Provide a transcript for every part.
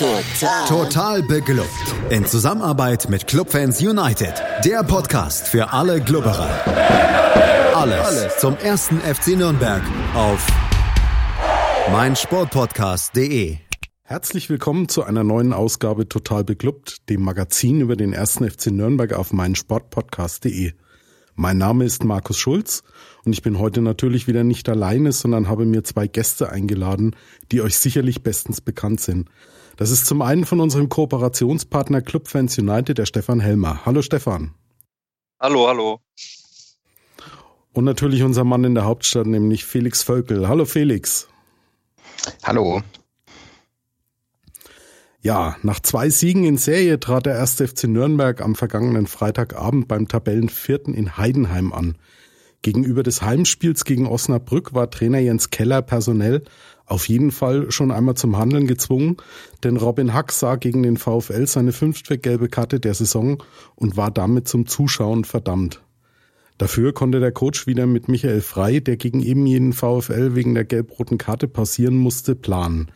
Total. Total beglückt. In Zusammenarbeit mit Clubfans United. Der Podcast für alle Glubberer. Alles, Alles zum ersten FC Nürnberg auf meinsportpodcast.de. Herzlich willkommen zu einer neuen Ausgabe Total beglückt, dem Magazin über den ersten FC Nürnberg auf meinsportpodcast.de. Mein Name ist Markus Schulz und ich bin heute natürlich wieder nicht alleine, sondern habe mir zwei Gäste eingeladen, die euch sicherlich bestens bekannt sind. Das ist zum einen von unserem Kooperationspartner Club Fans United, der Stefan Helmer. Hallo Stefan. Hallo, hallo. Und natürlich unser Mann in der Hauptstadt, nämlich Felix Völkel. Hallo Felix. Hallo. Ja, nach zwei Siegen in Serie trat der erste FC Nürnberg am vergangenen Freitagabend beim Tabellenvierten in Heidenheim an. Gegenüber des Heimspiels gegen Osnabrück war Trainer Jens Keller personell auf jeden Fall schon einmal zum Handeln gezwungen, denn Robin Hack sah gegen den VfL seine fünfte gelbe Karte der Saison und war damit zum Zuschauen verdammt. Dafür konnte der Coach wieder mit Michael Frei, der gegen eben jeden VfL wegen der gelb-roten Karte passieren musste, planen.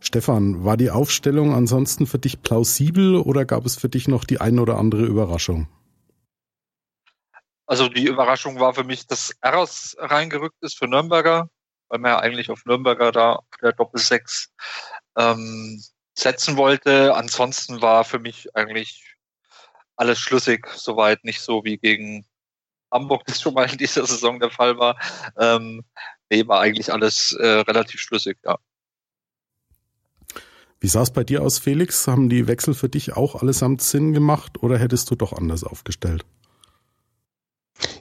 Stefan, war die Aufstellung ansonsten für dich plausibel oder gab es für dich noch die ein oder andere Überraschung? Also die Überraschung war für mich, dass Eras reingerückt ist für Nürnberger, weil man ja eigentlich auf Nürnberger da auf der Doppelsechs ähm, setzen wollte. Ansonsten war für mich eigentlich alles schlüssig, soweit nicht so wie gegen Hamburg das schon mal in dieser Saison der Fall war. Ähm, nee, war eigentlich alles äh, relativ schlüssig, ja. Wie sah es bei dir aus, Felix? Haben die Wechsel für dich auch allesamt Sinn gemacht oder hättest du doch anders aufgestellt?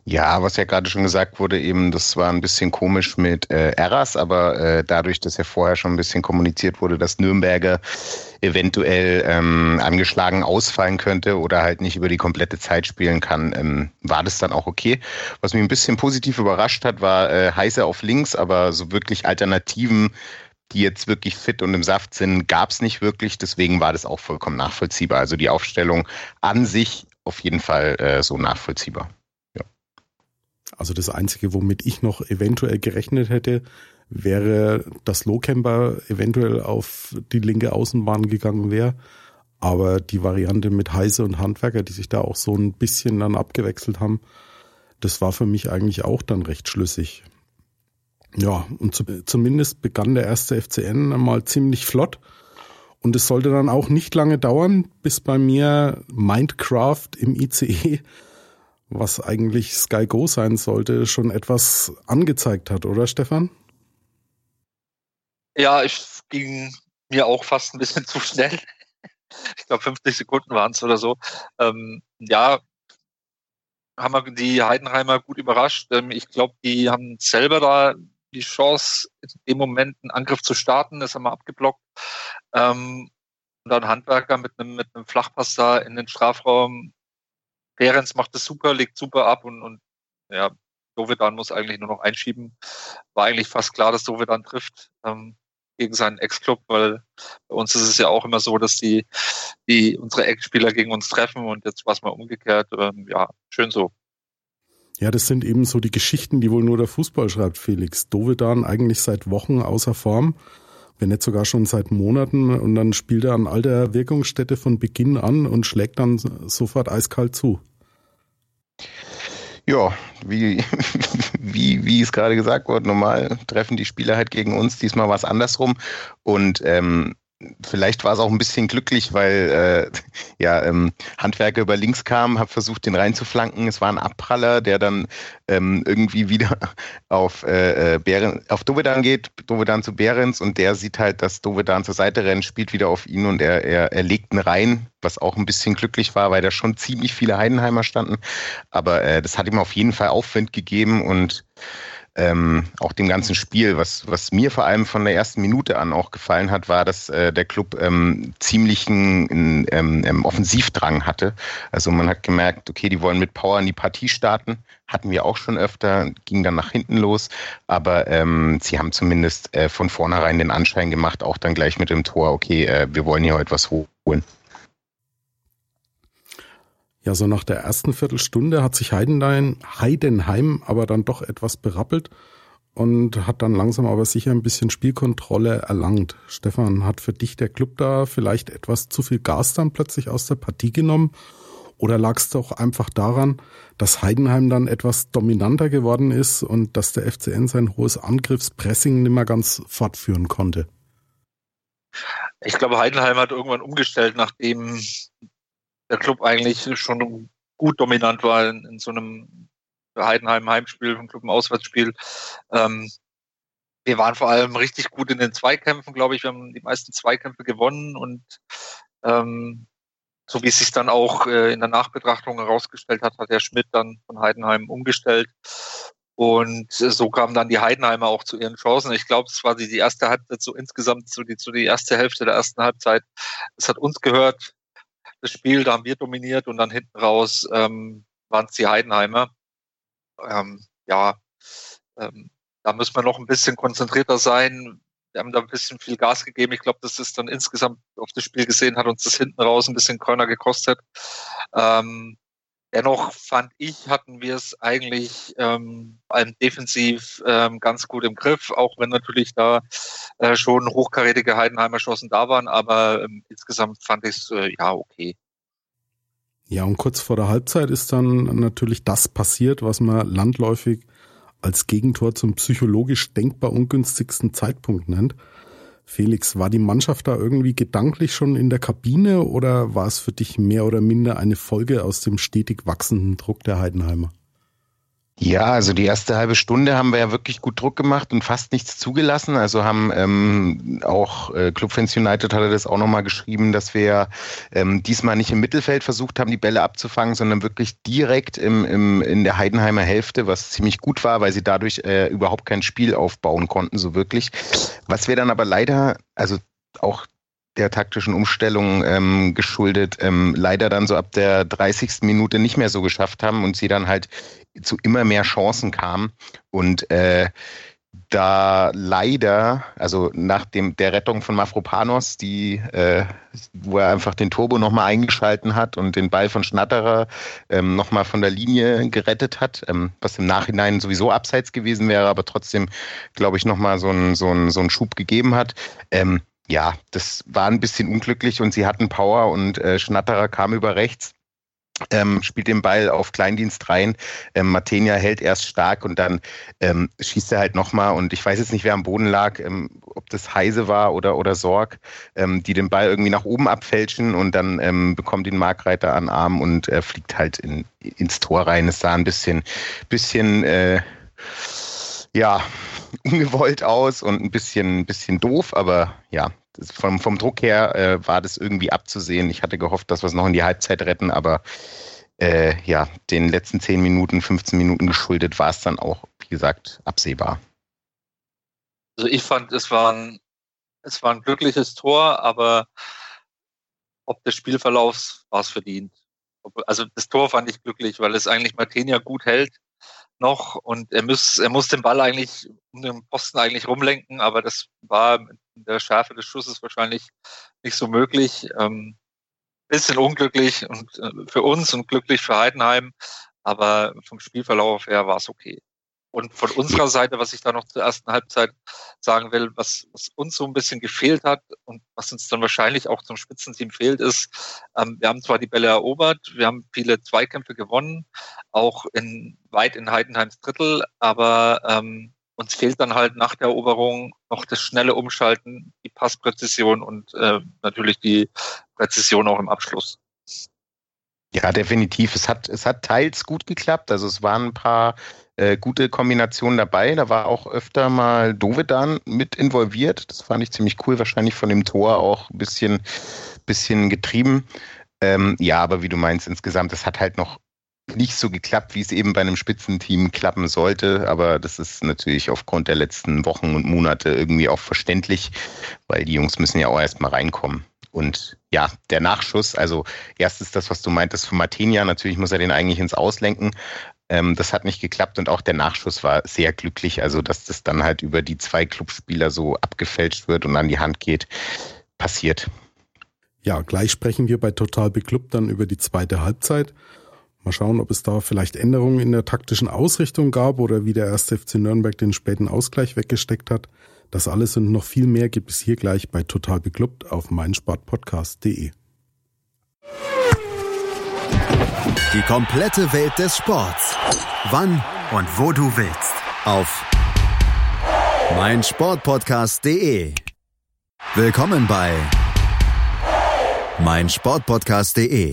Ja, was ja gerade schon gesagt wurde, eben, das war ein bisschen komisch mit äh, Eras, aber äh, dadurch, dass ja vorher schon ein bisschen kommuniziert wurde, dass Nürnberger eventuell ähm, angeschlagen ausfallen könnte oder halt nicht über die komplette Zeit spielen kann, ähm, war das dann auch okay. Was mich ein bisschen positiv überrascht hat, war äh, Heiße auf links, aber so wirklich Alternativen die jetzt wirklich fit und im Saft sind, gab es nicht wirklich. Deswegen war das auch vollkommen nachvollziehbar. Also die Aufstellung an sich auf jeden Fall äh, so nachvollziehbar. Also das Einzige, womit ich noch eventuell gerechnet hätte, wäre, dass Lohkemper eventuell auf die linke Außenbahn gegangen wäre. Aber die Variante mit Heise und Handwerker, die sich da auch so ein bisschen dann abgewechselt haben, das war für mich eigentlich auch dann recht schlüssig. Ja, und zu, zumindest begann der erste FCN mal ziemlich flott. Und es sollte dann auch nicht lange dauern, bis bei mir Mindcraft im ICE, was eigentlich Sky Go sein sollte, schon etwas angezeigt hat, oder Stefan? Ja, ich ging mir auch fast ein bisschen zu schnell. Ich glaube, 50 Sekunden waren es oder so. Ähm, ja, haben wir die Heidenheimer gut überrascht. Ähm, ich glaube, die haben selber da die Chance, in dem Moment einen Angriff zu starten. Das haben wir abgeblockt. Ähm, und dann Handwerker mit einem, mit Flachpass da in den Strafraum. Behrens macht das super, legt super ab und, und ja, Dovedan muss eigentlich nur noch einschieben. War eigentlich fast klar, dass Dovedan trifft ähm, gegen seinen Ex-Club, weil bei uns ist es ja auch immer so, dass die, die unsere Ex-Spieler gegen uns treffen und jetzt war es mal umgekehrt. Ähm, ja, schön so. Ja, das sind eben so die Geschichten, die wohl nur der Fußball schreibt, Felix. Dovedan eigentlich seit Wochen außer Form, wenn nicht sogar schon seit Monaten. Und dann spielt er an alter Wirkungsstätte von Beginn an und schlägt dann sofort eiskalt zu. Ja, wie, wie, wie es gerade gesagt wurde, normal treffen die Spieler halt gegen uns. Diesmal war es andersrum. Und ähm, Vielleicht war es auch ein bisschen glücklich, weil äh, ja ähm, Handwerker über links kam, habe versucht, den reinzuflanken. Es war ein Abpraller, der dann ähm, irgendwie wieder auf äh, äh, Bären, auf Dovedan geht, Dovedan zu Behrens und der sieht halt, dass Dovedan zur Seite rennt, spielt wieder auf ihn und er, er, er legt ihn rein, was auch ein bisschen glücklich war, weil da schon ziemlich viele Heidenheimer standen. Aber äh, das hat ihm auf jeden Fall Aufwind gegeben und ähm, auch dem ganzen Spiel. Was, was mir vor allem von der ersten Minute an auch gefallen hat, war, dass äh, der Club ähm, ziemlichen ähm, ähm, Offensivdrang hatte. Also man hat gemerkt, okay, die wollen mit Power in die Partie starten. Hatten wir auch schon öfter, ging dann nach hinten los. Aber ähm, sie haben zumindest äh, von vornherein den Anschein gemacht, auch dann gleich mit dem Tor, okay, äh, wir wollen hier heute was holen. Ja, so nach der ersten Viertelstunde hat sich Heidenheim, Heidenheim aber dann doch etwas berappelt und hat dann langsam aber sicher ein bisschen Spielkontrolle erlangt. Stefan, hat für dich der Club da vielleicht etwas zu viel Gas dann plötzlich aus der Partie genommen? Oder lag es doch einfach daran, dass Heidenheim dann etwas dominanter geworden ist und dass der FCN sein hohes Angriffspressing nicht mehr ganz fortführen konnte? Ich glaube, Heidenheim hat irgendwann umgestellt, nachdem der Club eigentlich schon gut dominant war in, in so einem Heidenheim Heimspiel und Club ein Auswärtsspiel. Ähm, wir waren vor allem richtig gut in den Zweikämpfen, glaube ich. Wir haben die meisten Zweikämpfe gewonnen und ähm, so wie es sich dann auch äh, in der Nachbetrachtung herausgestellt hat, hat der Schmidt dann von Heidenheim umgestellt. Und so kamen dann die Heidenheimer auch zu ihren Chancen. Ich glaube, es war die, die erste Halbzeit so insgesamt, so die, so die erste Hälfte der ersten Halbzeit. Es hat uns gehört, das Spiel, da haben wir dominiert und dann hinten raus ähm, waren es die Heidenheimer. Ähm, ja, ähm, da müssen wir noch ein bisschen konzentrierter sein wir haben da ein bisschen viel Gas gegeben. Ich glaube, das ist dann insgesamt auf das Spiel gesehen, hat uns das hinten raus ein bisschen Körner gekostet. Ähm, dennoch fand ich, hatten wir es eigentlich ähm, defensiv ähm, ganz gut im Griff, auch wenn natürlich da äh, schon hochkarätige Heidenheimer Chancen da waren, aber ähm, insgesamt fand ich es äh, ja okay. Ja, und kurz vor der Halbzeit ist dann natürlich das passiert, was man landläufig als Gegentor zum psychologisch denkbar ungünstigsten Zeitpunkt nennt. Felix, war die Mannschaft da irgendwie gedanklich schon in der Kabine oder war es für dich mehr oder minder eine Folge aus dem stetig wachsenden Druck der Heidenheimer? Ja, also die erste halbe Stunde haben wir ja wirklich gut Druck gemacht und fast nichts zugelassen. Also haben ähm, auch äh, Clubfans United hatte das auch nochmal geschrieben, dass wir ähm, diesmal nicht im Mittelfeld versucht haben, die Bälle abzufangen, sondern wirklich direkt im, im, in der Heidenheimer Hälfte, was ziemlich gut war, weil sie dadurch äh, überhaupt kein Spiel aufbauen konnten, so wirklich. Was wir dann aber leider, also auch der taktischen Umstellung ähm, geschuldet, ähm, leider dann so ab der 30. Minute nicht mehr so geschafft haben und sie dann halt zu immer mehr Chancen kam und äh, da leider, also nach dem, der Rettung von Mafropanos, die, äh, wo er einfach den Turbo nochmal eingeschalten hat und den Ball von Schnatterer ähm, nochmal von der Linie gerettet hat, ähm, was im Nachhinein sowieso abseits gewesen wäre, aber trotzdem, glaube ich, nochmal so einen so so einen Schub gegeben hat. Ähm, ja, das war ein bisschen unglücklich und sie hatten Power und äh, Schnatterer kam über rechts ähm, spielt den Ball auf Kleindienst rein. Ähm, Matenia hält erst stark und dann ähm, schießt er halt nochmal. Und ich weiß jetzt nicht, wer am Boden lag, ähm, ob das Heise war oder, oder Sorg, ähm, die den Ball irgendwie nach oben abfälschen und dann ähm, bekommt ihn Markreiter an Arm und äh, fliegt halt in, ins Tor rein. Es sah ein bisschen, bisschen, äh, ja, ungewollt aus und ein bisschen, bisschen doof, aber ja, vom, vom Druck her äh, war das irgendwie abzusehen. Ich hatte gehofft, dass wir es noch in die Halbzeit retten, aber äh, ja, den letzten 10 Minuten, 15 Minuten geschuldet war es dann auch, wie gesagt, absehbar. Also ich fand, es war ein, es war ein glückliches Tor, aber ob des Spielverlaufs war es verdient. Also das Tor fand ich glücklich, weil es eigentlich Martenia gut hält noch und er muss, er muss den Ball eigentlich um den Posten eigentlich rumlenken, aber das war in der Schärfe des Schusses wahrscheinlich nicht so möglich. Ähm, bisschen unglücklich und äh, für uns und glücklich für Heidenheim, aber vom Spielverlauf her war es okay. Und von unserer Seite, was ich da noch zur ersten Halbzeit sagen will, was, was uns so ein bisschen gefehlt hat und was uns dann wahrscheinlich auch zum Spitzenteam fehlt, ist, ähm, wir haben zwar die Bälle erobert, wir haben viele Zweikämpfe gewonnen, auch in weit in Heidenheims Drittel, aber ähm, uns fehlt dann halt nach der Eroberung noch das schnelle Umschalten, die Passpräzision und äh, natürlich die Präzision auch im Abschluss. Ja, definitiv. Es hat, es hat teils gut geklappt. Also es waren ein paar äh, gute Kombinationen dabei. Da war auch öfter mal Dovedan mit involviert. Das fand ich ziemlich cool. Wahrscheinlich von dem Tor auch ein bisschen, bisschen getrieben. Ähm, ja, aber wie du meinst, insgesamt, es hat halt noch nicht so geklappt, wie es eben bei einem Spitzenteam klappen sollte. Aber das ist natürlich aufgrund der letzten Wochen und Monate irgendwie auch verständlich, weil die Jungs müssen ja auch erstmal reinkommen. Und ja, der Nachschuss, also erstens das, was du meintest von Martinia, natürlich muss er den eigentlich ins Auslenken. Ähm, das hat nicht geklappt und auch der Nachschuss war sehr glücklich. Also, dass das dann halt über die zwei Clubspieler so abgefälscht wird und an die Hand geht, passiert. Ja, gleich sprechen wir bei Total Beklubbt dann über die zweite Halbzeit. Mal schauen, ob es da vielleicht Änderungen in der taktischen Ausrichtung gab oder wie der erste FC Nürnberg den späten Ausgleich weggesteckt hat. Das alles und noch viel mehr gibt es hier gleich bei Total Beklubbt auf meinsportpodcast.de. Die komplette Welt des Sports. Wann und wo du willst. Auf meinsportpodcast.de. Willkommen bei meinsportpodcast.de.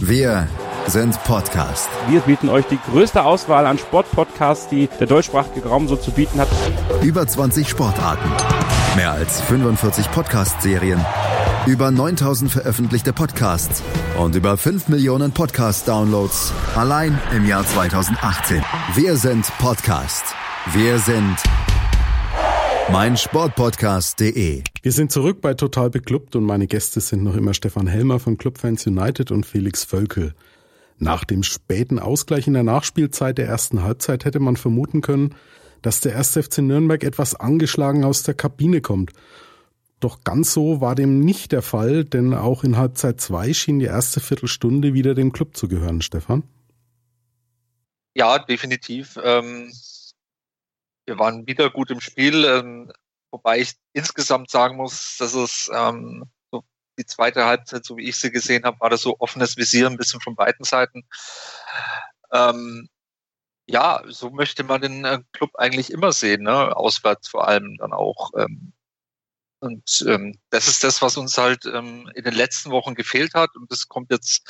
Wir sind Podcast. Wir bieten euch die größte Auswahl an Sportpodcasts, die der deutschsprachige Raum so zu bieten hat. Über 20 Sportarten. Mehr als 45 Podcast-Serien. Über 9000 veröffentlichte Podcasts und über 5 Millionen Podcast-Downloads allein im Jahr 2018. Wir sind Podcast. Wir sind meinsportpodcast.de. Wir sind zurück bei Total Beklubbt und meine Gäste sind noch immer Stefan Helmer von Clubfans United und Felix Völkel. Nach dem späten Ausgleich in der Nachspielzeit der ersten Halbzeit hätte man vermuten können, dass der 1. FC Nürnberg etwas angeschlagen aus der Kabine kommt. Doch ganz so war dem nicht der Fall, denn auch in Halbzeit 2 schien die erste Viertelstunde wieder dem Club zu gehören, Stefan. Ja, definitiv. Ähm, wir waren wieder gut im Spiel, ähm, wobei ich insgesamt sagen muss, dass es ähm, die zweite Halbzeit, so wie ich sie gesehen habe, war das so offenes Visier ein bisschen von beiden Seiten. Ähm, ja, so möchte man den äh, Club eigentlich immer sehen, ne? auswärts vor allem dann auch. Ähm, und ähm, das ist das, was uns halt ähm, in den letzten Wochen gefehlt hat. Und das kommt jetzt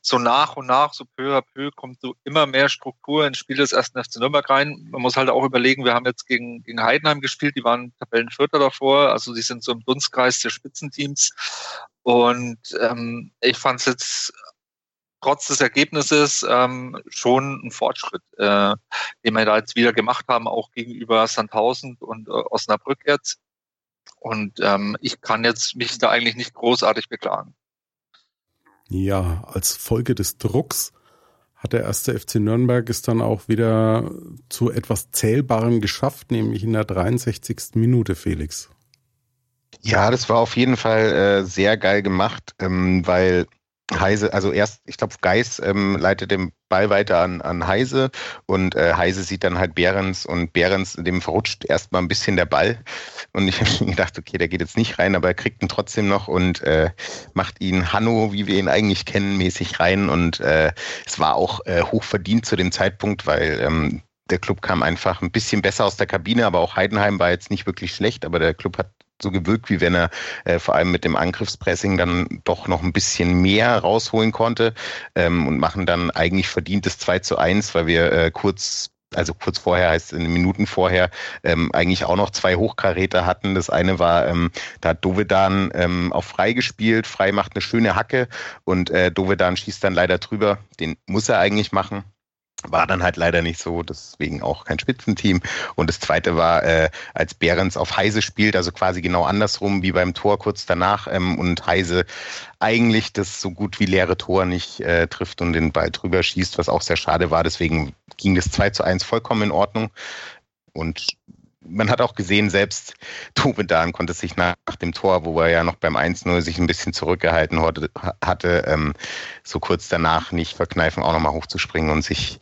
so nach und nach, so peu à peu, kommt so immer mehr Struktur ins Spiel des ersten FC Nürnberg rein. Man muss halt auch überlegen, wir haben jetzt gegen, gegen Heidenheim gespielt, die waren Tabellenvierter davor, also die sind so im Dunstkreis der Spitzenteams. Und ähm, ich fand es jetzt trotz des Ergebnisses ähm, schon ein Fortschritt, äh, den wir da jetzt wieder gemacht haben, auch gegenüber Sandhausen und äh, Osnabrück jetzt. Und ähm, ich kann jetzt mich da eigentlich nicht großartig beklagen. Ja, als Folge des Drucks hat der erste FC Nürnberg es dann auch wieder zu etwas Zählbarem geschafft, nämlich in der 63. Minute, Felix. Ja, das war auf jeden Fall äh, sehr geil gemacht, ähm, weil Heise, also erst, ich glaube, Geis ähm, leitet den Ball weiter an, an Heise und äh, Heise sieht dann halt Behrens und Behrens, dem verrutscht erstmal ein bisschen der Ball. Und ich habe gedacht, okay, der geht jetzt nicht rein, aber er kriegt ihn trotzdem noch und äh, macht ihn Hanno, wie wir ihn eigentlich kennen, mäßig rein. Und äh, es war auch äh, hoch verdient zu dem Zeitpunkt, weil ähm, der Club kam einfach ein bisschen besser aus der Kabine, aber auch Heidenheim war jetzt nicht wirklich schlecht, aber der Club hat so gewirkt, wie wenn er äh, vor allem mit dem Angriffspressing dann doch noch ein bisschen mehr rausholen konnte ähm, und machen dann eigentlich verdientes 2 zu 1, weil wir äh, kurz also kurz vorher heißt in den Minuten vorher ähm, eigentlich auch noch zwei Hochkaräter hatten. Das eine war, ähm, da hat Dovedan ähm, auf frei gespielt, frei macht eine schöne Hacke und äh, Dovedan schießt dann leider drüber. Den muss er eigentlich machen. War dann halt leider nicht so, deswegen auch kein Spitzenteam. Und das zweite war, äh, als Behrens auf Heise spielt, also quasi genau andersrum wie beim Tor kurz danach ähm, und Heise eigentlich das so gut wie leere Tor nicht äh, trifft und den Ball drüber schießt, was auch sehr schade war. Deswegen ging das 2 zu 1 vollkommen in Ordnung. Und man hat auch gesehen, selbst Tubedan konnte sich nach, nach, dem Tor, wo er ja noch beim 1-0 sich ein bisschen zurückgehalten hatte, ähm, so kurz danach nicht verkneifen, auch nochmal hochzuspringen und sich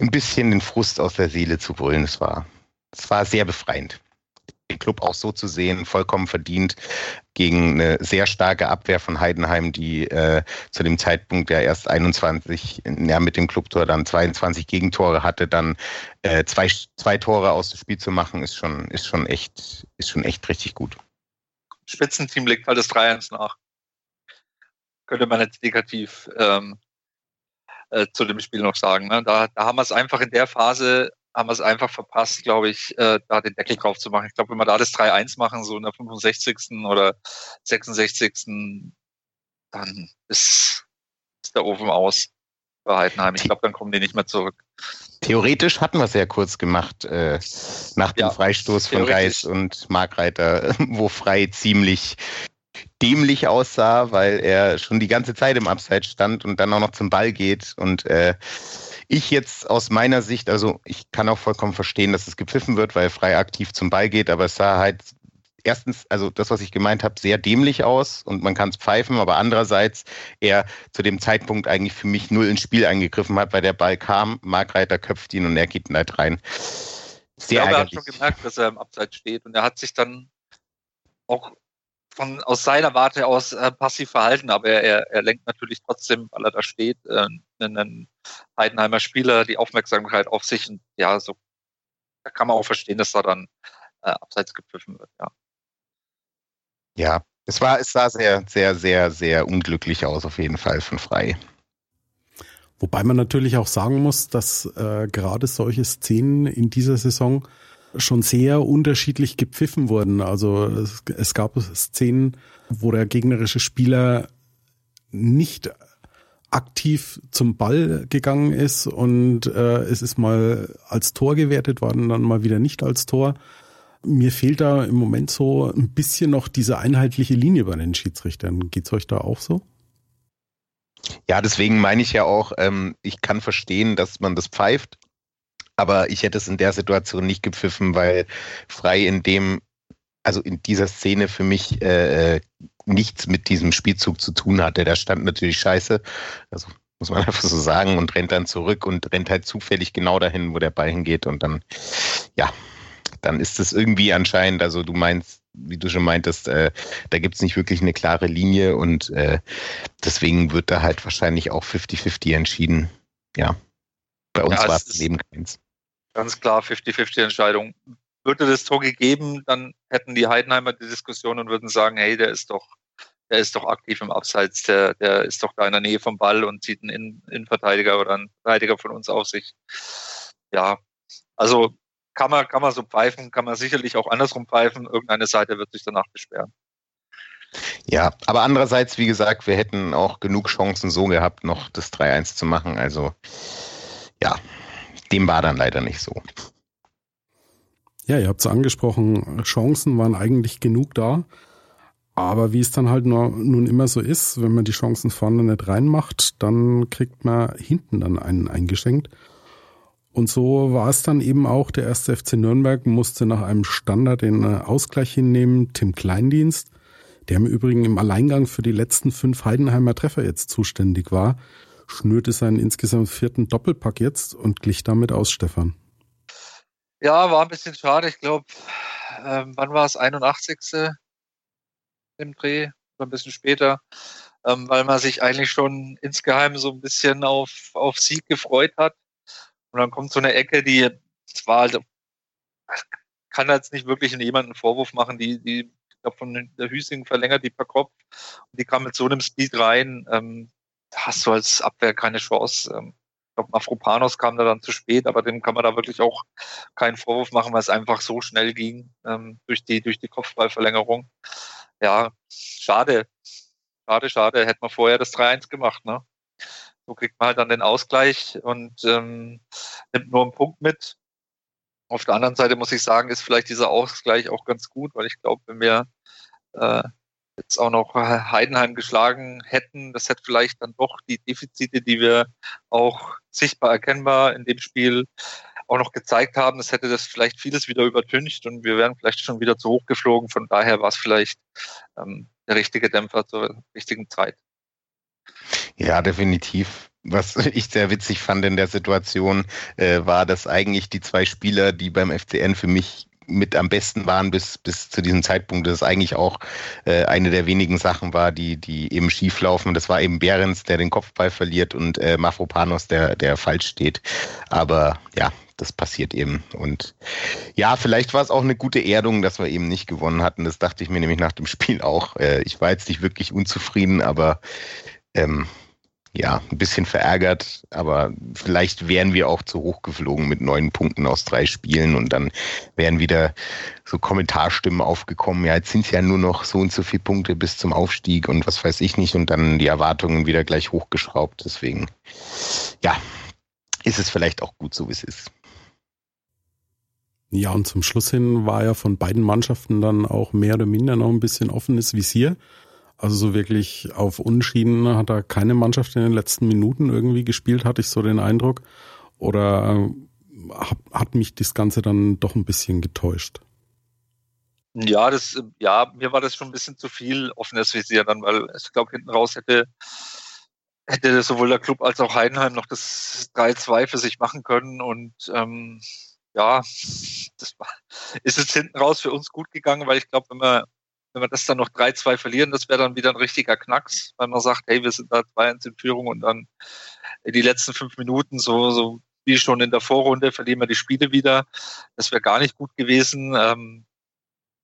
ein bisschen den Frust aus der Seele zu brüllen. Es war, es war sehr befreiend den Club auch so zu sehen, vollkommen verdient gegen eine sehr starke Abwehr von Heidenheim, die äh, zu dem Zeitpunkt ja erst 21, ja mit dem Clubtor dann 22 Gegentore hatte, dann äh, zwei, zwei Tore aus dem Spiel zu machen, ist schon, ist schon echt, ist schon echt richtig gut. Spitzenteam legt halt das 3-1 nach. Könnte man jetzt negativ ähm, äh, zu dem Spiel noch sagen. Ne? Da, da haben wir es einfach in der Phase haben wir es einfach verpasst, glaube ich, äh, da den Deckel drauf zu machen. Ich glaube, wenn wir da das 3-1 machen, so in der 65. oder 66. dann ist, ist der Ofen aus bei Heidenheim. Ich glaube, dann kommen die nicht mehr zurück. Theoretisch hatten wir es ja kurz gemacht, äh, nach dem ja, Freistoß von Geis und Markreiter, wo Frei ziemlich dämlich aussah, weil er schon die ganze Zeit im Abseits stand und dann auch noch zum Ball geht und äh, ich jetzt aus meiner Sicht, also ich kann auch vollkommen verstehen, dass es gepfiffen wird, weil frei aktiv zum Ball geht, aber es sah halt erstens, also das, was ich gemeint habe, sehr dämlich aus und man kann es pfeifen, aber andererseits er zu dem Zeitpunkt eigentlich für mich null ins Spiel eingegriffen hat, weil der Ball kam, Markreiter köpft ihn und er geht nicht rein. Sehr ich glaube, er hat schon gemerkt, dass er im Abseits steht und er hat sich dann auch von aus seiner Warte aus äh, passiv verhalten, aber er, er, er lenkt natürlich trotzdem, weil er da steht, äh, einen Heidenheimer Spieler die Aufmerksamkeit auf sich und ja, so da kann man auch verstehen, dass da dann äh, abseits gepfiffen wird, ja. Ja, es war, es sah sehr, sehr, sehr, sehr unglücklich aus, auf jeden Fall von Frei. Wobei man natürlich auch sagen muss, dass äh, gerade solche Szenen in dieser Saison schon sehr unterschiedlich gepfiffen wurden. Also es, es gab Szenen, wo der gegnerische Spieler nicht aktiv zum Ball gegangen ist und äh, es ist mal als Tor gewertet worden, dann mal wieder nicht als Tor. Mir fehlt da im Moment so ein bisschen noch diese einheitliche Linie bei den Schiedsrichtern. Geht's euch da auch so? Ja, deswegen meine ich ja auch, ähm, ich kann verstehen, dass man das pfeift, aber ich hätte es in der Situation nicht gepfiffen, weil frei in dem, also in dieser Szene für mich äh, äh nichts mit diesem Spielzug zu tun hatte. Der stand natürlich scheiße. Also muss man einfach so sagen und rennt dann zurück und rennt halt zufällig genau dahin, wo der Ball hingeht und dann, ja, dann ist es irgendwie anscheinend, also du meinst, wie du schon meintest, äh, da gibt es nicht wirklich eine klare Linie und äh, deswegen wird da halt wahrscheinlich auch 50-50 entschieden. Ja. Bei uns ja, war es eben keins. Ganz klar 50-50 Entscheidung. Würde das Tor gegeben, dann hätten die Heidenheimer die Diskussion und würden sagen, hey, der ist doch, der ist doch aktiv im Abseits, der, der ist doch da in der Nähe vom Ball und zieht einen Innenverteidiger oder einen Verteidiger von uns auf sich. Ja, also kann man, kann man so pfeifen, kann man sicherlich auch andersrum pfeifen. Irgendeine Seite wird sich danach beschweren. Ja, aber andererseits, wie gesagt, wir hätten auch genug Chancen so gehabt, noch das 3-1 zu machen. Also ja, dem war dann leider nicht so. Ja, ihr habt es angesprochen, Chancen waren eigentlich genug da. Aber wie es dann halt nur, nun immer so ist, wenn man die Chancen vorne nicht reinmacht, dann kriegt man hinten dann einen eingeschenkt. Und so war es dann eben auch. Der erste FC Nürnberg musste nach einem Standard den äh, Ausgleich hinnehmen. Tim Kleindienst, der im Übrigen im Alleingang für die letzten fünf Heidenheimer Treffer jetzt zuständig war, schnürte seinen insgesamt vierten Doppelpack jetzt und glich damit aus, Stefan. Ja, war ein bisschen schade. Ich glaube, ähm, wann war es? 81. im Dreh oder ein bisschen später, ähm, weil man sich eigentlich schon insgeheim so ein bisschen auf, auf Sieg gefreut hat und dann kommt so eine Ecke, die zwar, also, kann jetzt nicht wirklich jemanden Vorwurf machen, die, die, von der Hüsing verlängert die per Kopf und die kam mit so einem Speed rein. Ähm, da hast du als Abwehr keine Chance. Ähm, ich glaube, Mafropanos kam da dann zu spät, aber dem kann man da wirklich auch keinen Vorwurf machen, weil es einfach so schnell ging ähm, durch die durch die Kopfballverlängerung. Ja, schade, schade, schade. Hätte man vorher das 3-1 gemacht, ne? So kriegt man halt dann den Ausgleich und ähm, nimmt nur einen Punkt mit. Auf der anderen Seite muss ich sagen, ist vielleicht dieser Ausgleich auch ganz gut, weil ich glaube, wenn wir äh, jetzt auch noch Heidenheim geschlagen hätten, das hätte vielleicht dann doch die Defizite, die wir auch sichtbar erkennbar in dem Spiel auch noch gezeigt haben, das hätte das vielleicht vieles wieder übertüncht und wir wären vielleicht schon wieder zu hoch geflogen. Von daher war es vielleicht ähm, der richtige Dämpfer zur richtigen Zeit. Ja, definitiv. Was ich sehr witzig fand in der Situation, äh, war, dass eigentlich die zwei Spieler, die beim FCN für mich mit am besten waren bis, bis zu diesem Zeitpunkt, das eigentlich auch äh, eine der wenigen Sachen war, die, die eben schief laufen. Das war eben Behrens, der den Kopfball verliert und äh, Mafropanos, der, der falsch steht. Aber ja, das passiert eben. Und ja, vielleicht war es auch eine gute Erdung, dass wir eben nicht gewonnen hatten. Das dachte ich mir nämlich nach dem Spiel auch. Äh, ich war jetzt nicht wirklich unzufrieden, aber ähm, ja, ein bisschen verärgert, aber vielleicht wären wir auch zu hoch geflogen mit neun Punkten aus drei Spielen und dann wären wieder so Kommentarstimmen aufgekommen. Ja, jetzt sind es ja nur noch so und so viele Punkte bis zum Aufstieg und was weiß ich nicht und dann die Erwartungen wieder gleich hochgeschraubt. Deswegen, ja, ist es vielleicht auch gut so, wie es ist. Ja, und zum Schluss hin war ja von beiden Mannschaften dann auch mehr oder minder noch ein bisschen offenes Visier. Also so wirklich auf Unschieden hat da keine Mannschaft in den letzten Minuten irgendwie gespielt, hatte ich so den Eindruck. Oder äh, hat, hat mich das Ganze dann doch ein bisschen getäuscht? Ja, das, ja, mir war das schon ein bisschen zu viel offenes Visier dann, weil ich glaube, hinten raus hätte, hätte sowohl der Club als auch Heidenheim noch das 3-2 für sich machen können und ähm, ja, das war, ist jetzt hinten raus für uns gut gegangen, weil ich glaube, wenn wir, wenn wir das dann noch 3-2 verlieren, das wäre dann wieder ein richtiger Knacks, weil man sagt, hey, wir sind da 2-1 in Führung und dann die letzten fünf Minuten, so, so wie schon in der Vorrunde, verlieren wir die Spiele wieder. Das wäre gar nicht gut gewesen. Ähm,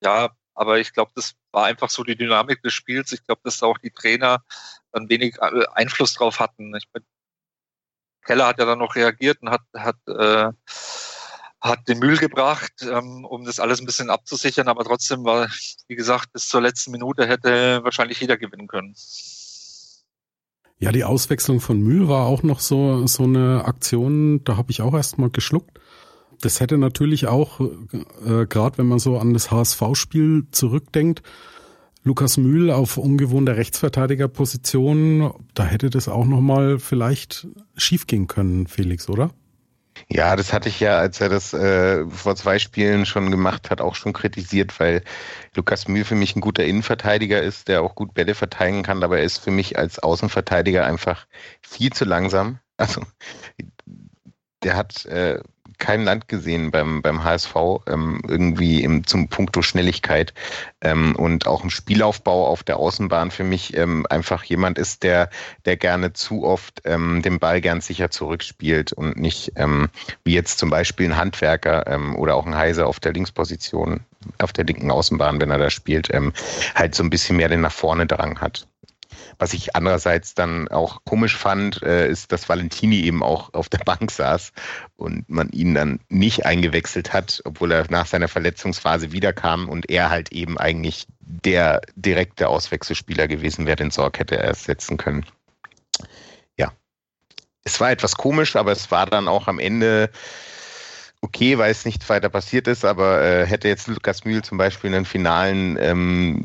ja, aber ich glaube, das war einfach so die Dynamik des Spiels. Ich glaube, dass da auch die Trainer dann wenig äh, Einfluss drauf hatten. Ich bin, Keller hat ja dann noch reagiert und hat, hat äh, hat den Müll gebracht, ähm, um das alles ein bisschen abzusichern. Aber trotzdem war, wie gesagt, bis zur letzten Minute hätte wahrscheinlich jeder gewinnen können. Ja, die Auswechslung von Mühl war auch noch so, so eine Aktion, da habe ich auch erstmal geschluckt. Das hätte natürlich auch, äh, gerade wenn man so an das HSV-Spiel zurückdenkt, Lukas Mühl auf ungewohnter Rechtsverteidigerposition, da hätte das auch nochmal vielleicht schiefgehen können, Felix, oder? Ja, das hatte ich ja, als er das äh, vor zwei Spielen schon gemacht hat, auch schon kritisiert, weil Lukas Mühl für mich ein guter Innenverteidiger ist, der auch gut Bälle verteidigen kann, aber er ist für mich als Außenverteidiger einfach viel zu langsam. Also der hat äh, kein Land gesehen beim, beim HSV, ähm, irgendwie im, zum Punkto Schnelligkeit ähm, und auch im Spielaufbau auf der Außenbahn für mich ähm, einfach jemand ist, der, der gerne zu oft ähm, den Ball gern sicher zurückspielt und nicht ähm, wie jetzt zum Beispiel ein Handwerker ähm, oder auch ein Heiser auf der Linksposition, auf der linken Außenbahn, wenn er da spielt, halt so ein bisschen mehr den nach vorne Drang hat. Was ich andererseits dann auch komisch fand, äh, ist, dass Valentini eben auch auf der Bank saß und man ihn dann nicht eingewechselt hat, obwohl er nach seiner Verletzungsphase wiederkam und er halt eben eigentlich der direkte Auswechselspieler gewesen wäre, den Sorg hätte ersetzen können. Ja. Es war etwas komisch, aber es war dann auch am Ende okay, weil es nichts weiter passiert ist, aber äh, hätte jetzt Lukas Mühl zum Beispiel einen finalen ähm,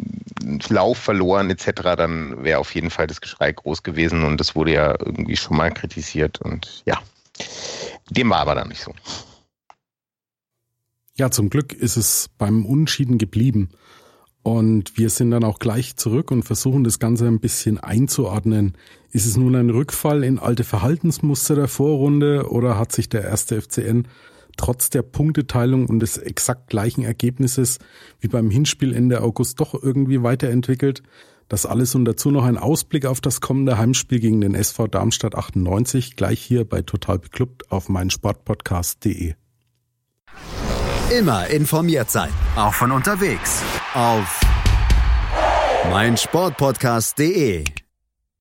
Lauf verloren etc., dann wäre auf jeden Fall das Geschrei groß gewesen und das wurde ja irgendwie schon mal kritisiert und ja, dem war aber dann nicht so. Ja, zum Glück ist es beim Unschieden geblieben. Und wir sind dann auch gleich zurück und versuchen das Ganze ein bisschen einzuordnen. Ist es nun ein Rückfall in alte Verhaltensmuster der Vorrunde oder hat sich der erste FCN trotz der Punkteteilung und des exakt gleichen Ergebnisses wie beim Hinspiel Ende August doch irgendwie weiterentwickelt. Das alles und dazu noch ein Ausblick auf das kommende Heimspiel gegen den SV Darmstadt 98 gleich hier bei Total Beklubbt auf meinsportpodcast.de. Immer informiert sein, auch von unterwegs auf meinsportpodcast.de.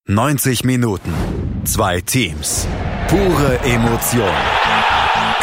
90 Minuten, zwei Teams, pure Emotion.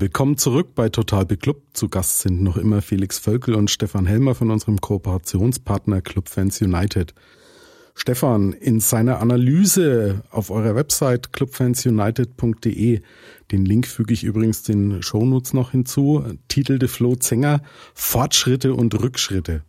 Willkommen zurück bei Total Beklubbt. Zu Gast sind noch immer Felix Völkel und Stefan Helmer von unserem Kooperationspartner Club Fans United. Stefan, in seiner Analyse auf eurer Website clubfansunited.de, den Link füge ich übrigens den Shownotes noch hinzu, titelte Flo Zenger Fortschritte und Rückschritte.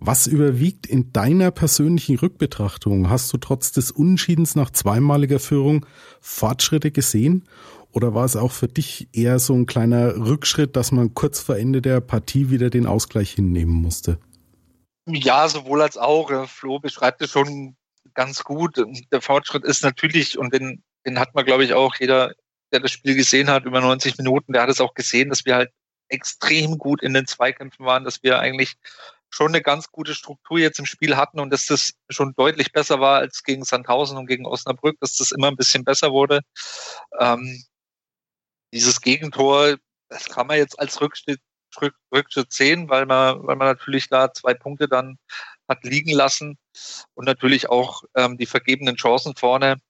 Was überwiegt in deiner persönlichen Rückbetrachtung? Hast du trotz des Unschiedens nach zweimaliger Führung Fortschritte gesehen? Oder war es auch für dich eher so ein kleiner Rückschritt, dass man kurz vor Ende der Partie wieder den Ausgleich hinnehmen musste? Ja, sowohl als auch. Flo beschreibt es schon ganz gut. Der Fortschritt ist natürlich, und den, den hat man, glaube ich, auch jeder, der das Spiel gesehen hat, über 90 Minuten, der hat es auch gesehen, dass wir halt extrem gut in den Zweikämpfen waren, dass wir eigentlich schon eine ganz gute Struktur jetzt im Spiel hatten und dass das schon deutlich besser war als gegen Sandhausen und gegen Osnabrück, dass das immer ein bisschen besser wurde. Ähm, dieses Gegentor, das kann man jetzt als Rückschritt, Rückschritt sehen, weil man, weil man natürlich da zwei Punkte dann hat liegen lassen und natürlich auch ähm, die vergebenen Chancen vorne.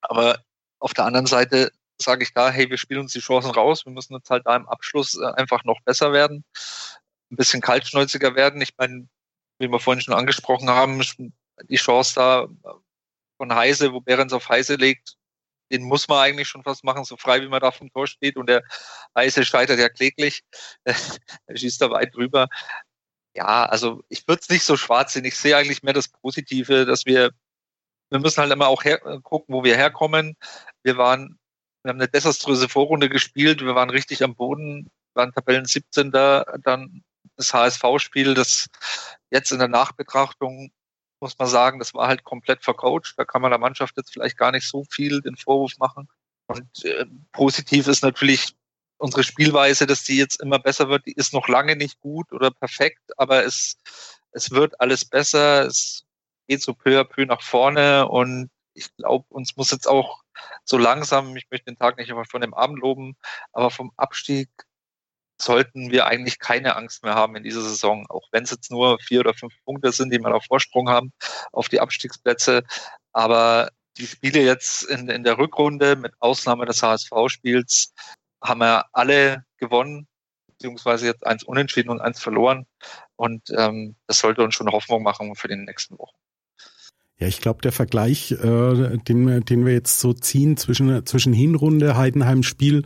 Aber auf der anderen Seite sage ich da, hey, wir spielen uns die Chancen raus, wir müssen jetzt halt da im Abschluss äh, einfach noch besser werden, ein bisschen kaltschnäuziger werden. Ich meine, wie wir vorhin schon angesprochen haben, die Chance da von Heise, wo Behrens auf Heise legt, den muss man eigentlich schon fast machen, so frei wie man da vom Tor steht. Und der Heise scheitert ja kläglich. er schießt da weit drüber. Ja, also ich würde es nicht so schwarz sehen. Ich sehe eigentlich mehr das Positive, dass wir, wir müssen halt immer auch her, gucken, wo wir herkommen. Wir waren, wir haben eine desaströse Vorrunde gespielt. Wir waren richtig am Boden, waren Tabellen 17. Dann das HSV-Spiel, das jetzt in der Nachbetrachtung muss man sagen, das war halt komplett vercoacht. Da kann man der Mannschaft jetzt vielleicht gar nicht so viel den Vorwurf machen. Und äh, positiv ist natürlich unsere Spielweise, dass die jetzt immer besser wird. Die ist noch lange nicht gut oder perfekt, aber es, es wird alles besser. Es geht so peu à peu nach vorne und ich glaube, uns muss jetzt auch so langsam, ich möchte den Tag nicht immer von dem Abend loben, aber vom Abstieg sollten wir eigentlich keine Angst mehr haben in dieser Saison, auch wenn es jetzt nur vier oder fünf Punkte sind, die wir auf Vorsprung haben auf die Abstiegsplätze. Aber die Spiele jetzt in, in der Rückrunde, mit Ausnahme des HSV-Spiels, haben wir alle gewonnen, beziehungsweise jetzt eins unentschieden und eins verloren. Und ähm, das sollte uns schon Hoffnung machen für die nächsten Wochen. Ja, ich glaube, der Vergleich, äh, den, den wir jetzt so ziehen zwischen, zwischen Hinrunde, Heidenheim-Spiel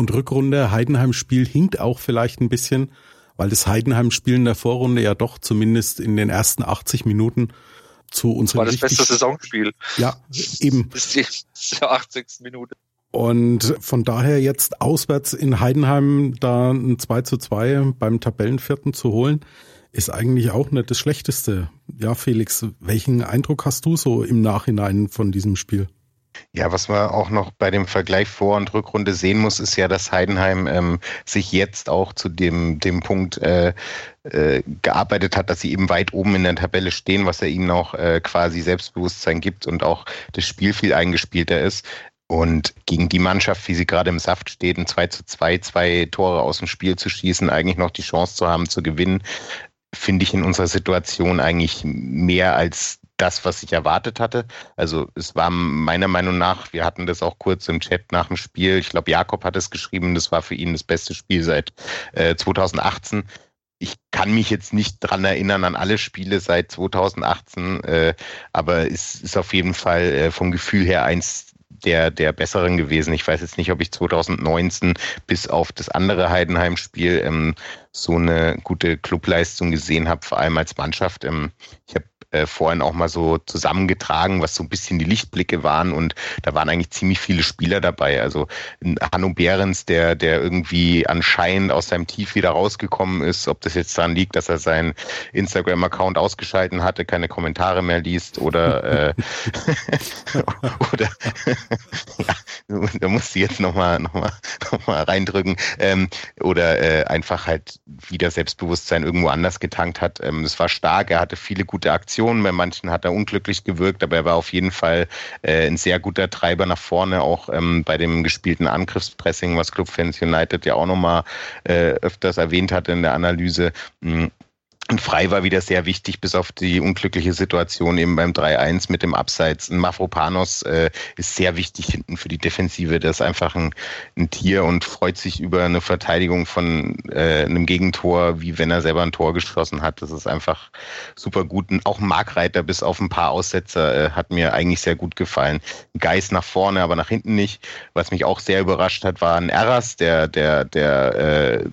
und Rückrunde Heidenheim-Spiel hinkt auch vielleicht ein bisschen, weil das Heidenheim-Spiel in der Vorrunde ja doch zumindest in den ersten 80 Minuten zu uns war das beste Saisonspiel. Ja, eben. Bis die 80. Minute. Und von daher jetzt auswärts in Heidenheim da ein 2 zu 2 beim Tabellenvierten zu holen, ist eigentlich auch nicht das Schlechteste. Ja, Felix, welchen Eindruck hast du so im Nachhinein von diesem Spiel? Ja, was man auch noch bei dem Vergleich Vor- und Rückrunde sehen muss, ist ja, dass Heidenheim ähm, sich jetzt auch zu dem, dem Punkt äh, äh, gearbeitet hat, dass sie eben weit oben in der Tabelle stehen, was ja ihnen auch äh, quasi Selbstbewusstsein gibt und auch das Spiel viel eingespielter ist. Und gegen die Mannschaft, wie sie gerade im Saft steht, ein 2 zu 2, zwei Tore aus dem Spiel zu schießen, eigentlich noch die Chance zu haben zu gewinnen, finde ich in unserer Situation eigentlich mehr als das, was ich erwartet hatte. Also es war meiner Meinung nach, wir hatten das auch kurz im Chat nach dem Spiel, ich glaube, Jakob hat es geschrieben, das war für ihn das beste Spiel seit äh, 2018 ich kann mich jetzt nicht dran erinnern an alle Spiele seit 2018, äh, aber es ist auf jeden Fall äh, vom Gefühl her eins der, der besseren gewesen. Ich weiß jetzt nicht, ob ich 2019 bis auf das andere Heidenheim-Spiel ähm, so eine gute Clubleistung gesehen habe, vor allem als Mannschaft. Ähm, ich habe äh, vorhin auch mal so zusammengetragen, was so ein bisschen die Lichtblicke waren und da waren eigentlich ziemlich viele Spieler dabei. Also Hanno Behrens, der, der irgendwie anscheinend aus seinem Tief wieder rausgekommen ist, ob das jetzt daran liegt, dass er seinen Instagram-Account ausgeschalten hatte, keine Kommentare mehr liest oder äh, oder ja, da musst du jetzt nochmal noch mal, noch mal reindrücken ähm, oder äh, einfach halt wieder Selbstbewusstsein irgendwo anders getankt hat. Ähm, es war stark, er hatte viele gute Aktionen. Bei manchen hat er unglücklich gewirkt, aber er war auf jeden Fall äh, ein sehr guter Treiber nach vorne, auch ähm, bei dem gespielten Angriffspressing, was Clubfans United ja auch nochmal äh, öfters erwähnt hatte in der Analyse. Mhm und Frei war wieder sehr wichtig, bis auf die unglückliche Situation eben beim 3-1 mit dem Abseits. Ein Mafropanos äh, ist sehr wichtig hinten für die Defensive. Der ist einfach ein, ein Tier und freut sich über eine Verteidigung von äh, einem Gegentor, wie wenn er selber ein Tor geschossen hat. Das ist einfach super gut. Und auch Markreiter bis auf ein paar Aussetzer äh, hat mir eigentlich sehr gut gefallen. Geist nach vorne, aber nach hinten nicht. Was mich auch sehr überrascht hat, war ein Erras, der, der, der äh,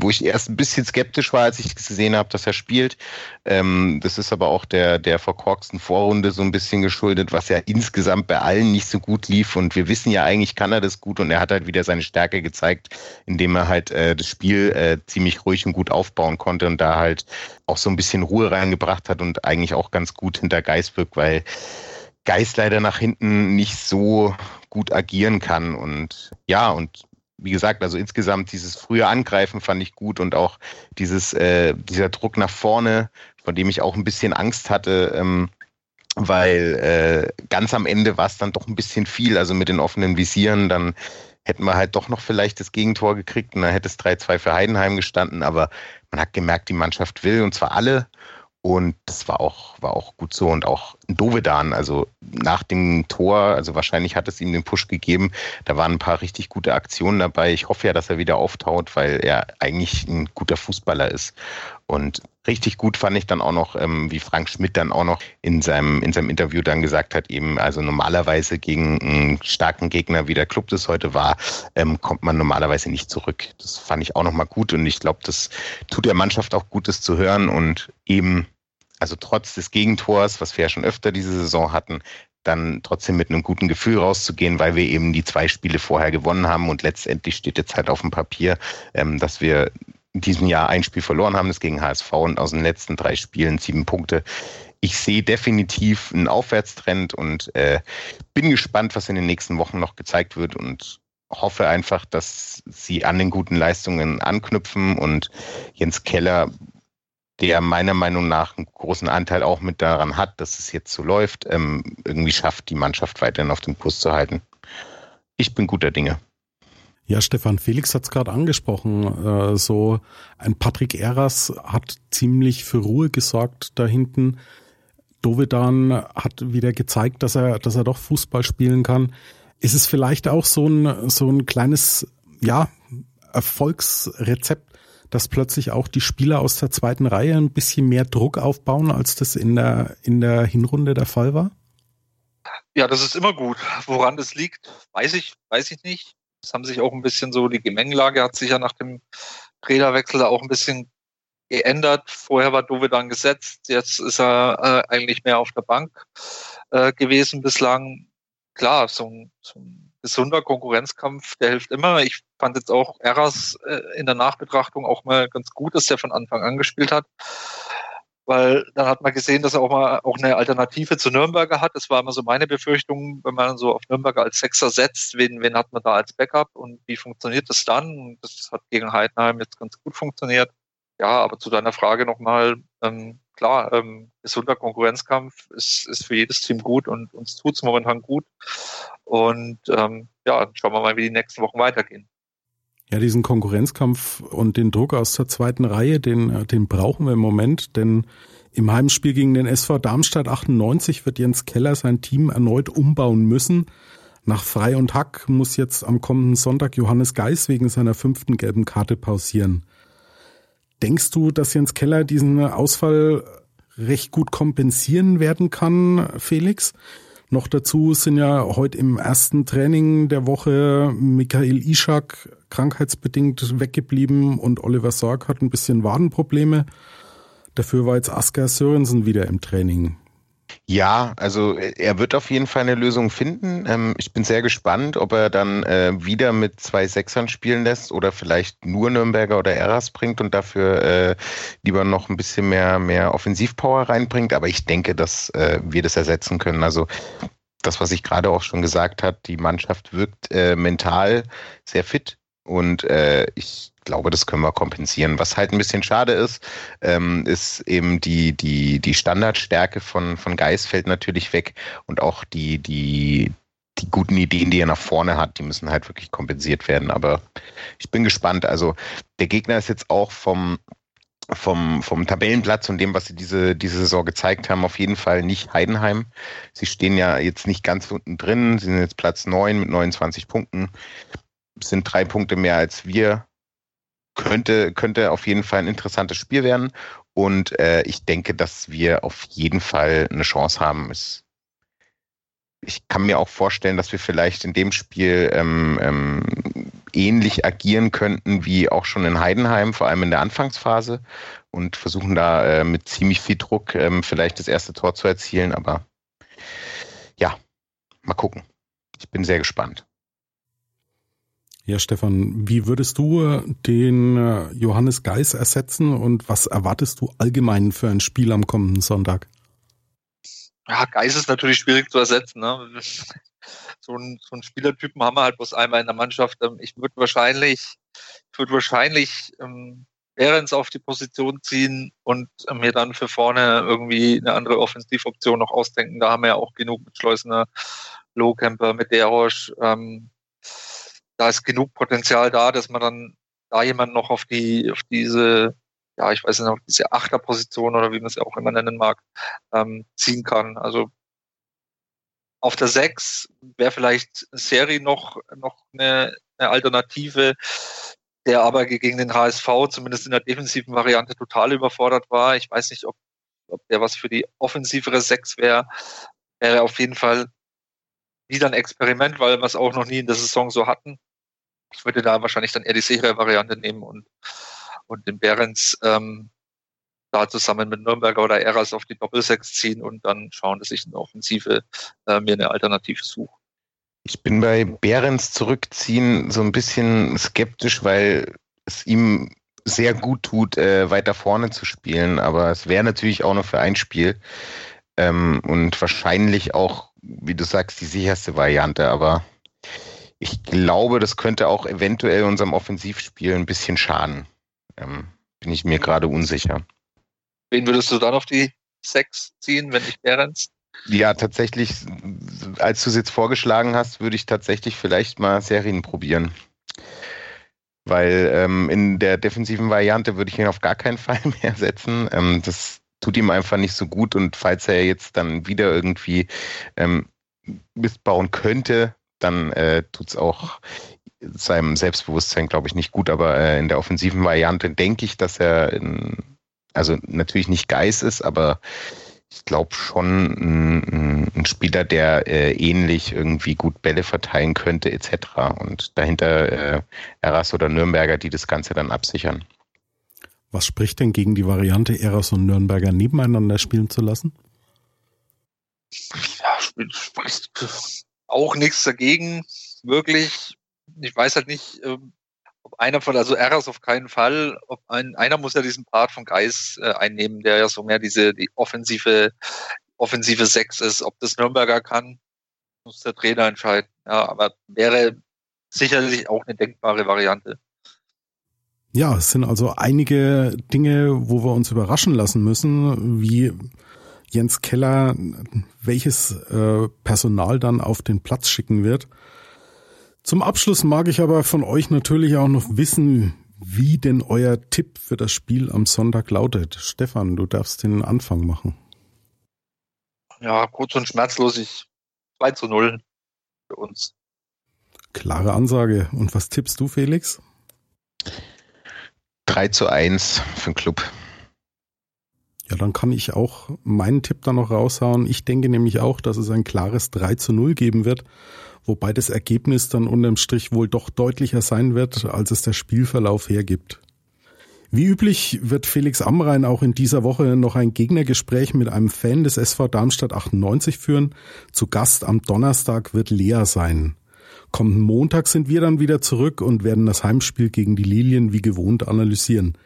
wo ich erst ein bisschen skeptisch war, als ich gesehen habe, dass er spielt. Ähm, das ist aber auch der, der verkorksten Vorrunde so ein bisschen geschuldet, was ja insgesamt bei allen nicht so gut lief. Und wir wissen ja eigentlich, kann er das gut und er hat halt wieder seine Stärke gezeigt, indem er halt äh, das Spiel äh, ziemlich ruhig und gut aufbauen konnte und da halt auch so ein bisschen Ruhe reingebracht hat und eigentlich auch ganz gut hinter Geist wirkt, weil Geist leider nach hinten nicht so gut agieren kann. Und ja, und wie gesagt, also insgesamt dieses frühe Angreifen fand ich gut und auch dieses, äh, dieser Druck nach vorne, von dem ich auch ein bisschen Angst hatte, ähm, weil äh, ganz am Ende war es dann doch ein bisschen viel, also mit den offenen Visieren, dann hätten wir halt doch noch vielleicht das Gegentor gekriegt und dann hätte es 3-2 für Heidenheim gestanden, aber man hat gemerkt, die Mannschaft will und zwar alle. Und das war auch, war auch gut so und auch Dovedan, also nach dem Tor, also wahrscheinlich hat es ihm den Push gegeben. Da waren ein paar richtig gute Aktionen dabei. Ich hoffe ja, dass er wieder auftaut, weil er eigentlich ein guter Fußballer ist. Und richtig gut fand ich dann auch noch, ähm, wie Frank Schmidt dann auch noch in seinem, in seinem Interview dann gesagt hat, eben, also normalerweise gegen einen starken Gegner, wie der Club das heute war, ähm, kommt man normalerweise nicht zurück. Das fand ich auch nochmal gut und ich glaube, das tut der Mannschaft auch Gutes zu hören und eben also trotz des Gegentors, was wir ja schon öfter diese Saison hatten, dann trotzdem mit einem guten Gefühl rauszugehen, weil wir eben die zwei Spiele vorher gewonnen haben und letztendlich steht jetzt halt auf dem Papier, ähm, dass wir in diesem Jahr ein Spiel verloren haben, das gegen HSV und aus den letzten drei Spielen sieben Punkte. Ich sehe definitiv einen Aufwärtstrend und äh, bin gespannt, was in den nächsten Wochen noch gezeigt wird und hoffe einfach, dass sie an den guten Leistungen anknüpfen und Jens Keller der meiner Meinung nach einen großen Anteil auch mit daran hat, dass es jetzt so läuft, ähm, irgendwie schafft, die Mannschaft weiterhin auf dem Kurs zu halten. Ich bin guter Dinge. Ja, Stefan Felix hat es gerade angesprochen. Äh, so ein Patrick Eras hat ziemlich für Ruhe gesorgt da hinten. Dovedan hat wieder gezeigt, dass er, dass er doch Fußball spielen kann. Ist es vielleicht auch so ein, so ein kleines, ja, Erfolgsrezept dass plötzlich auch die Spieler aus der zweiten Reihe ein bisschen mehr Druck aufbauen, als das in der, in der Hinrunde der Fall war? Ja, das ist immer gut. Woran das liegt, weiß ich, weiß ich nicht. Es haben sich auch ein bisschen so, die Gemengelage hat sich ja nach dem Trainerwechsel auch ein bisschen geändert. Vorher war Dove dann gesetzt, jetzt ist er äh, eigentlich mehr auf der Bank äh, gewesen bislang. Klar, so so ein gesunder Konkurrenzkampf, der hilft immer. Ich fand jetzt auch Eras äh, in der Nachbetrachtung auch mal ganz gut, dass der von Anfang an gespielt hat. Weil dann hat man gesehen, dass er auch mal auch eine Alternative zu Nürnberger hat. Das war immer so meine Befürchtung, wenn man so auf Nürnberger als Sechser setzt, wen, wen hat man da als Backup und wie funktioniert das dann? Das hat gegen Heidenheim jetzt ganz gut funktioniert. Ja, aber zu deiner Frage nochmal, ähm, klar, ähm, gesunder Konkurrenzkampf ist, ist für jedes Team gut und uns tut es momentan gut. Und ähm, ja, schauen wir mal, wie die nächsten Wochen weitergehen. Ja, diesen Konkurrenzkampf und den Druck aus der zweiten Reihe, den, äh, den brauchen wir im Moment, denn im Heimspiel gegen den SV Darmstadt 98 wird Jens Keller sein Team erneut umbauen müssen. Nach Frei und Hack muss jetzt am kommenden Sonntag Johannes Geis wegen seiner fünften gelben Karte pausieren. Denkst du, dass Jens Keller diesen Ausfall recht gut kompensieren werden kann, Felix? Noch dazu sind ja heute im ersten Training der Woche Michael Ishak krankheitsbedingt weggeblieben und Oliver Sorg hat ein bisschen Wadenprobleme. Dafür war jetzt Asker Sörensen wieder im Training. Ja, also äh, er wird auf jeden Fall eine Lösung finden. Ähm, ich bin sehr gespannt, ob er dann äh, wieder mit zwei Sechsern spielen lässt oder vielleicht nur Nürnberger oder Eras bringt und dafür äh, lieber noch ein bisschen mehr, mehr Offensivpower reinbringt. Aber ich denke, dass äh, wir das ersetzen können. Also das, was ich gerade auch schon gesagt habe, die Mannschaft wirkt äh, mental sehr fit und äh, ich glaube, das können wir kompensieren. Was halt ein bisschen schade ist, ähm, ist eben die, die, die Standardstärke von, von Geis fällt natürlich weg und auch die, die, die guten Ideen, die er nach vorne hat, die müssen halt wirklich kompensiert werden. Aber ich bin gespannt. Also der Gegner ist jetzt auch vom, vom, vom Tabellenplatz und dem, was sie diese, diese Saison gezeigt haben, auf jeden Fall nicht Heidenheim. Sie stehen ja jetzt nicht ganz unten drin. Sie sind jetzt Platz 9 mit 29 Punkten. Sind drei Punkte mehr als wir könnte, könnte auf jeden Fall ein interessantes Spiel werden. Und äh, ich denke, dass wir auf jeden Fall eine Chance haben. Es, ich kann mir auch vorstellen, dass wir vielleicht in dem Spiel ähm, ähm, ähnlich agieren könnten wie auch schon in Heidenheim, vor allem in der Anfangsphase und versuchen da äh, mit ziemlich viel Druck ähm, vielleicht das erste Tor zu erzielen. Aber ja, mal gucken. Ich bin sehr gespannt. Ja, Stefan, wie würdest du äh, den äh, Johannes Geis ersetzen und was erwartest du allgemein für ein Spiel am kommenden Sonntag? Ja, Geis ist natürlich schwierig zu ersetzen. Ne? So, ein, so einen Spielertypen haben wir halt bloß einmal in der Mannschaft. Ähm, ich würde wahrscheinlich, ich würde wahrscheinlich ähm, Behrens auf die Position ziehen und äh, mir dann für vorne irgendwie eine andere Offensivoption noch ausdenken. Da haben wir ja auch genug mit Schleusener, Lohkemper, mit Derosch. Ähm, da ist genug Potenzial da, dass man dann da jemand noch auf die, auf diese, ja, ich weiß nicht, auf diese Achterposition oder wie man es auch immer nennen mag, ähm, ziehen kann. Also auf der 6 wäre vielleicht Serie noch, noch eine, eine Alternative, der aber gegen den HSV zumindest in der defensiven Variante total überfordert war. Ich weiß nicht, ob, ob der was für die offensivere 6 wäre. Wäre auf jeden Fall wieder ein Experiment, weil wir es auch noch nie in der Saison so hatten. Ich würde da wahrscheinlich dann eher die sichere Variante nehmen und, und den Behrens ähm, da zusammen mit Nürnberger oder Eras auf die Doppelsechs ziehen und dann schauen, dass ich in der Offensive äh, mir eine Alternative suche. Ich bin bei Behrens zurückziehen so ein bisschen skeptisch, weil es ihm sehr gut tut, äh, weiter vorne zu spielen. Aber es wäre natürlich auch nur für ein Spiel ähm, und wahrscheinlich auch, wie du sagst, die sicherste Variante. Aber ich glaube, das könnte auch eventuell unserem Offensivspiel ein bisschen schaden. Ähm, bin ich mir gerade unsicher. Wen würdest du dann auf die sechs ziehen, wenn nicht Behrens? Ja, tatsächlich, als du es jetzt vorgeschlagen hast, würde ich tatsächlich vielleicht mal Serien probieren. Weil ähm, in der defensiven Variante würde ich ihn auf gar keinen Fall mehr setzen. Ähm, das tut ihm einfach nicht so gut und falls er jetzt dann wieder irgendwie ähm, Mist bauen könnte, dann äh, tut es auch seinem Selbstbewusstsein, glaube ich, nicht gut. Aber äh, in der offensiven Variante denke ich, dass er in, also natürlich nicht Geist ist, aber ich glaube schon ein, ein, Spieler, der äh, ähnlich irgendwie gut Bälle verteilen könnte, etc. Und dahinter äh, Eras oder Nürnberger, die das Ganze dann absichern. Was spricht denn gegen die Variante, Eras und Nürnberger nebeneinander spielen zu lassen? Ja, spricht auch nichts dagegen, wirklich. Ich weiß halt nicht, ähm, ob einer von, also Eras auf keinen Fall, ob ein, einer muss ja diesen Part von Geis äh, einnehmen, der ja so mehr diese, die offensive, offensive Sechs ist. Ob das Nürnberger kann, muss der Trainer entscheiden. Ja, aber wäre sicherlich auch eine denkbare Variante. Ja, es sind also einige Dinge, wo wir uns überraschen lassen müssen, wie Jens Keller welches äh, Personal dann auf den Platz schicken wird. Zum Abschluss mag ich aber von euch natürlich auch noch wissen, wie denn euer Tipp für das Spiel am Sonntag lautet. Stefan, du darfst den Anfang machen. Ja, kurz und schmerzlos, ich 2 zu 0 für uns. Klare Ansage. Und was tippst du, Felix? 3 zu 1 für den Club. Ja, dann kann ich auch meinen Tipp da noch raushauen. Ich denke nämlich auch, dass es ein klares 3 zu 0 geben wird wobei das Ergebnis dann unterm Strich wohl doch deutlicher sein wird, als es der Spielverlauf hergibt. Wie üblich wird Felix Amrein auch in dieser Woche noch ein Gegnergespräch mit einem Fan des SV Darmstadt 98 führen. Zu Gast am Donnerstag wird Lea sein. Kommenden Montag sind wir dann wieder zurück und werden das Heimspiel gegen die Lilien wie gewohnt analysieren.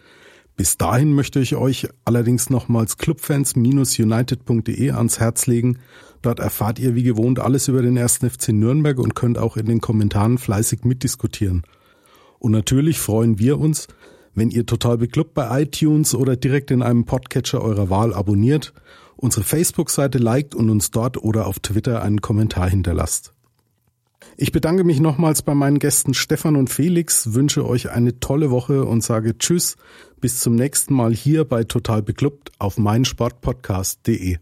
Bis dahin möchte ich euch allerdings nochmals clubfans-united.de ans Herz legen. Dort erfahrt ihr wie gewohnt alles über den ersten FC Nürnberg und könnt auch in den Kommentaren fleißig mitdiskutieren. Und natürlich freuen wir uns, wenn ihr total beklubbt bei iTunes oder direkt in einem Podcatcher eurer Wahl abonniert, unsere Facebook-Seite liked und uns dort oder auf Twitter einen Kommentar hinterlasst. Ich bedanke mich nochmals bei meinen Gästen Stefan und Felix, wünsche euch eine tolle Woche und sage Tschüss, bis zum nächsten Mal hier bei Total Beklubbt auf meinsportpodcast.de.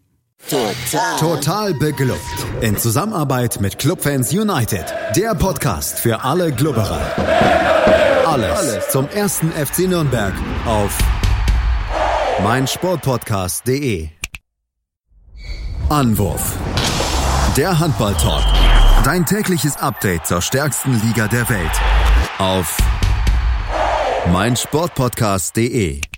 Total. Total beglückt. In Zusammenarbeit mit Clubfans United. Der Podcast für alle Glubberer. Alles, Alles zum ersten FC Nürnberg auf meinsportpodcast.de. Anwurf. Der Handball-Talk Dein tägliches Update zur stärksten Liga der Welt auf meinsportpodcast.de.